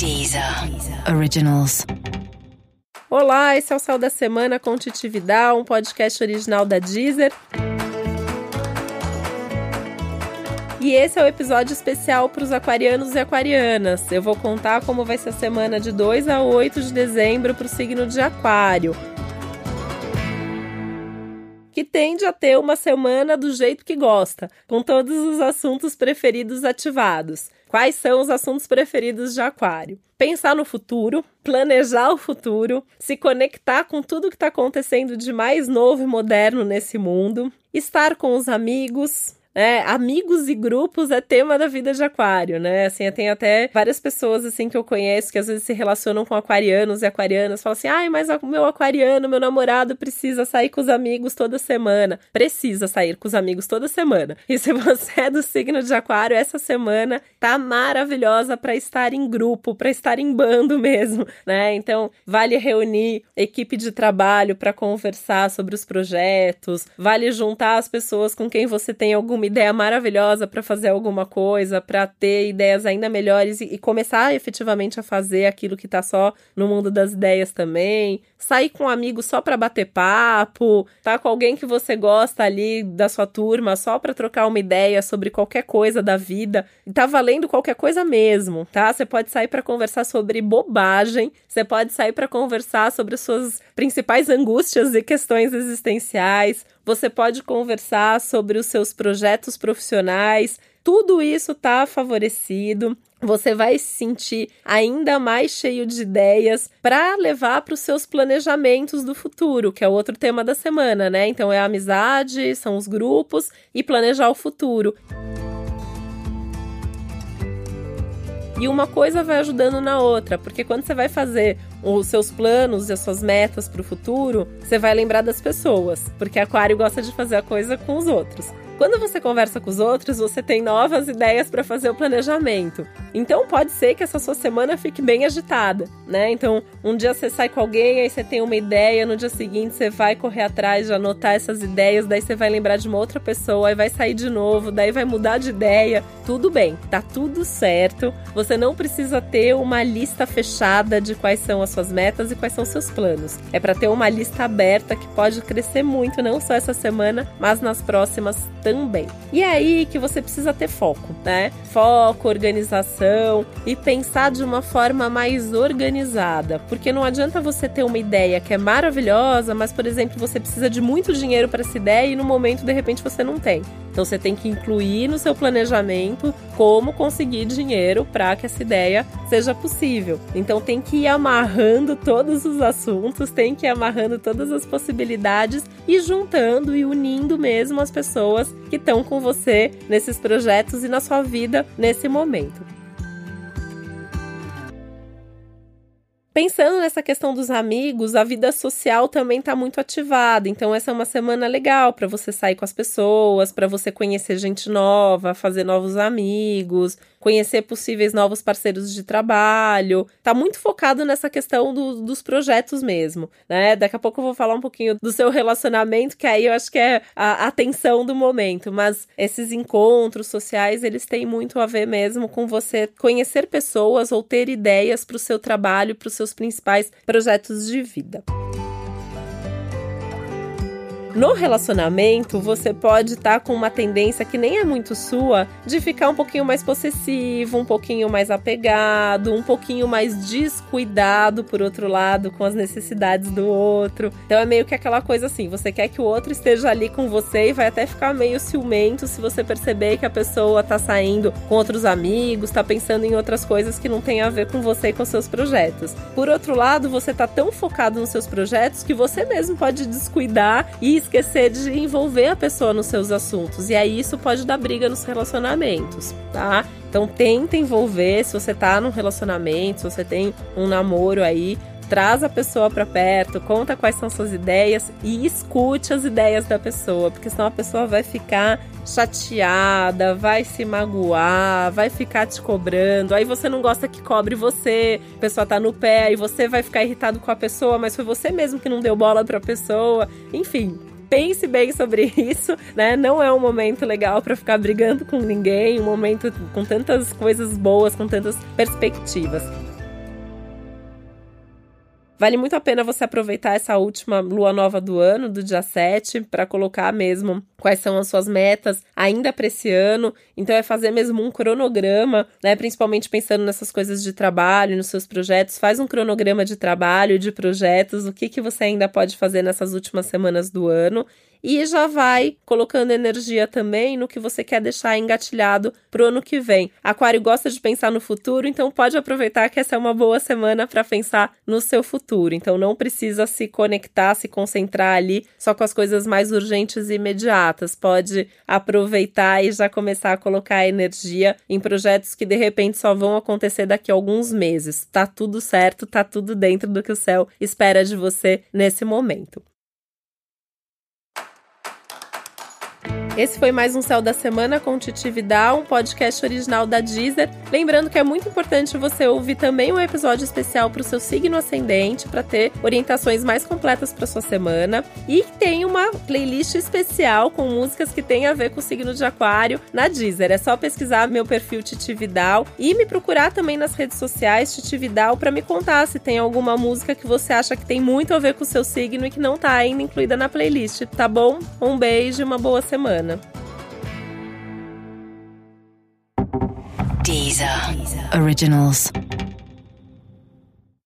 Deezer Originals. Olá, esse é o Céu da Semana com Titividade, um podcast original da Deezer. E esse é o episódio especial para os aquarianos e aquarianas. Eu vou contar como vai ser a semana de 2 a 8 de dezembro para o signo de Aquário que tende a ter uma semana do jeito que gosta, com todos os assuntos preferidos ativados. Quais são os assuntos preferidos de Aquário? Pensar no futuro, planejar o futuro, se conectar com tudo que está acontecendo de mais novo e moderno nesse mundo, estar com os amigos, né? Amigos e grupos é tema da vida de aquário, né? Assim, tem até várias pessoas assim que eu conheço que às vezes se relacionam com aquarianos e aquarianas, falam assim: "Ai, mas o meu aquariano, meu namorado precisa sair com os amigos toda semana". Precisa sair com os amigos toda semana. E se você é do signo de aquário, essa semana tá maravilhosa para estar em grupo, para estar em bando mesmo, né? Então, vale reunir equipe de trabalho para conversar sobre os projetos, vale juntar as pessoas com quem você tem algum uma ideia maravilhosa para fazer alguma coisa, para ter ideias ainda melhores e, e, começar efetivamente a fazer aquilo que está só no mundo das ideias também. Sair com um amigo só para bater papo, tá com alguém que você gosta ali da sua turma só para trocar uma ideia sobre qualquer coisa da vida. Tá valendo qualquer coisa mesmo, tá? Você pode sair para conversar sobre bobagem, você pode sair para conversar sobre suas principais angústias e questões existenciais você pode conversar sobre os seus projetos profissionais. Tudo isso está favorecido. Você vai se sentir ainda mais cheio de ideias para levar para os seus planejamentos do futuro, que é outro tema da semana, né? Então é a amizade, são os grupos e planejar o futuro. E uma coisa vai ajudando na outra, porque quando você vai fazer os seus planos e as suas metas para o futuro, você vai lembrar das pessoas, porque Aquário gosta de fazer a coisa com os outros. Quando você conversa com os outros, você tem novas ideias para fazer o planejamento. Então pode ser que essa sua semana fique bem agitada, né? Então, um dia você sai com alguém, aí você tem uma ideia, no dia seguinte você vai correr atrás de anotar essas ideias, daí você vai lembrar de uma outra pessoa, aí vai sair de novo, daí vai mudar de ideia. Tudo bem, tá tudo certo. Você não precisa ter uma lista fechada de quais são as suas metas e quais são seus planos. É para ter uma lista aberta que pode crescer muito, não só essa semana, mas nas próximas também também. E é aí que você precisa ter foco, né? Foco, organização e pensar de uma forma mais organizada, porque não adianta você ter uma ideia que é maravilhosa, mas por exemplo, você precisa de muito dinheiro para essa ideia e no momento de repente você não tem. Então você tem que incluir no seu planejamento como conseguir dinheiro para que essa ideia seja possível. Então tem que ir amarrando todos os assuntos, tem que ir amarrando todas as possibilidades e juntando e unindo mesmo as pessoas que estão com você nesses projetos e na sua vida nesse momento. Pensando nessa questão dos amigos, a vida social também está muito ativada. Então, essa é uma semana legal para você sair com as pessoas, para você conhecer gente nova, fazer novos amigos, conhecer possíveis novos parceiros de trabalho. Tá muito focado nessa questão do, dos projetos mesmo, né? Daqui a pouco eu vou falar um pouquinho do seu relacionamento, que aí eu acho que é a atenção do momento. Mas esses encontros sociais, eles têm muito a ver mesmo com você conhecer pessoas ou ter ideias para o seu trabalho, para os seus principais projetos de vida. No relacionamento, você pode estar tá com uma tendência que nem é muito sua de ficar um pouquinho mais possessivo, um pouquinho mais apegado, um pouquinho mais descuidado, por outro lado, com as necessidades do outro. Então é meio que aquela coisa assim: você quer que o outro esteja ali com você e vai até ficar meio ciumento se você perceber que a pessoa tá saindo com outros amigos, tá pensando em outras coisas que não tem a ver com você e com seus projetos. Por outro lado, você tá tão focado nos seus projetos que você mesmo pode descuidar e esquecer de envolver a pessoa nos seus assuntos. E aí isso pode dar briga nos relacionamentos, tá? Então tenta envolver, se você tá num relacionamento, se você tem um namoro aí, traz a pessoa para perto, conta quais são suas ideias e escute as ideias da pessoa, porque senão a pessoa vai ficar chateada, vai se magoar, vai ficar te cobrando. Aí você não gosta que cobre você, a pessoa tá no pé, aí você vai ficar irritado com a pessoa, mas foi você mesmo que não deu bola para a pessoa. Enfim, pense bem sobre isso, né? Não é um momento legal para ficar brigando com ninguém, um momento com tantas coisas boas, com tantas perspectivas. Vale muito a pena você aproveitar essa última lua nova do ano, do dia 7, para colocar mesmo quais são as suas metas ainda para esse ano. Então é fazer mesmo um cronograma, né, principalmente pensando nessas coisas de trabalho, nos seus projetos, faz um cronograma de trabalho, de projetos, o que que você ainda pode fazer nessas últimas semanas do ano e já vai colocando energia também no que você quer deixar engatilhado pro ano que vem. Aquário gosta de pensar no futuro, então pode aproveitar que essa é uma boa semana para pensar no seu futuro. Então não precisa se conectar, se concentrar ali só com as coisas mais urgentes e imediatas. Pode aproveitar e já começar a colocar energia em projetos que de repente só vão acontecer daqui a alguns meses. Tá tudo certo, tá tudo dentro do que o céu espera de você nesse momento. Esse foi mais um Céu da Semana com Titi Vidal, um podcast original da Deezer. Lembrando que é muito importante você ouvir também um episódio especial para o seu signo ascendente, para ter orientações mais completas para sua semana. E tem uma playlist especial com músicas que tem a ver com o signo de Aquário na Deezer. É só pesquisar meu perfil Titi Vidal e me procurar também nas redes sociais Titi Vidal para me contar se tem alguma música que você acha que tem muito a ver com o seu signo e que não está ainda incluída na playlist, tá bom? Um beijo e uma boa semana. Deezer. Deezer. Originals.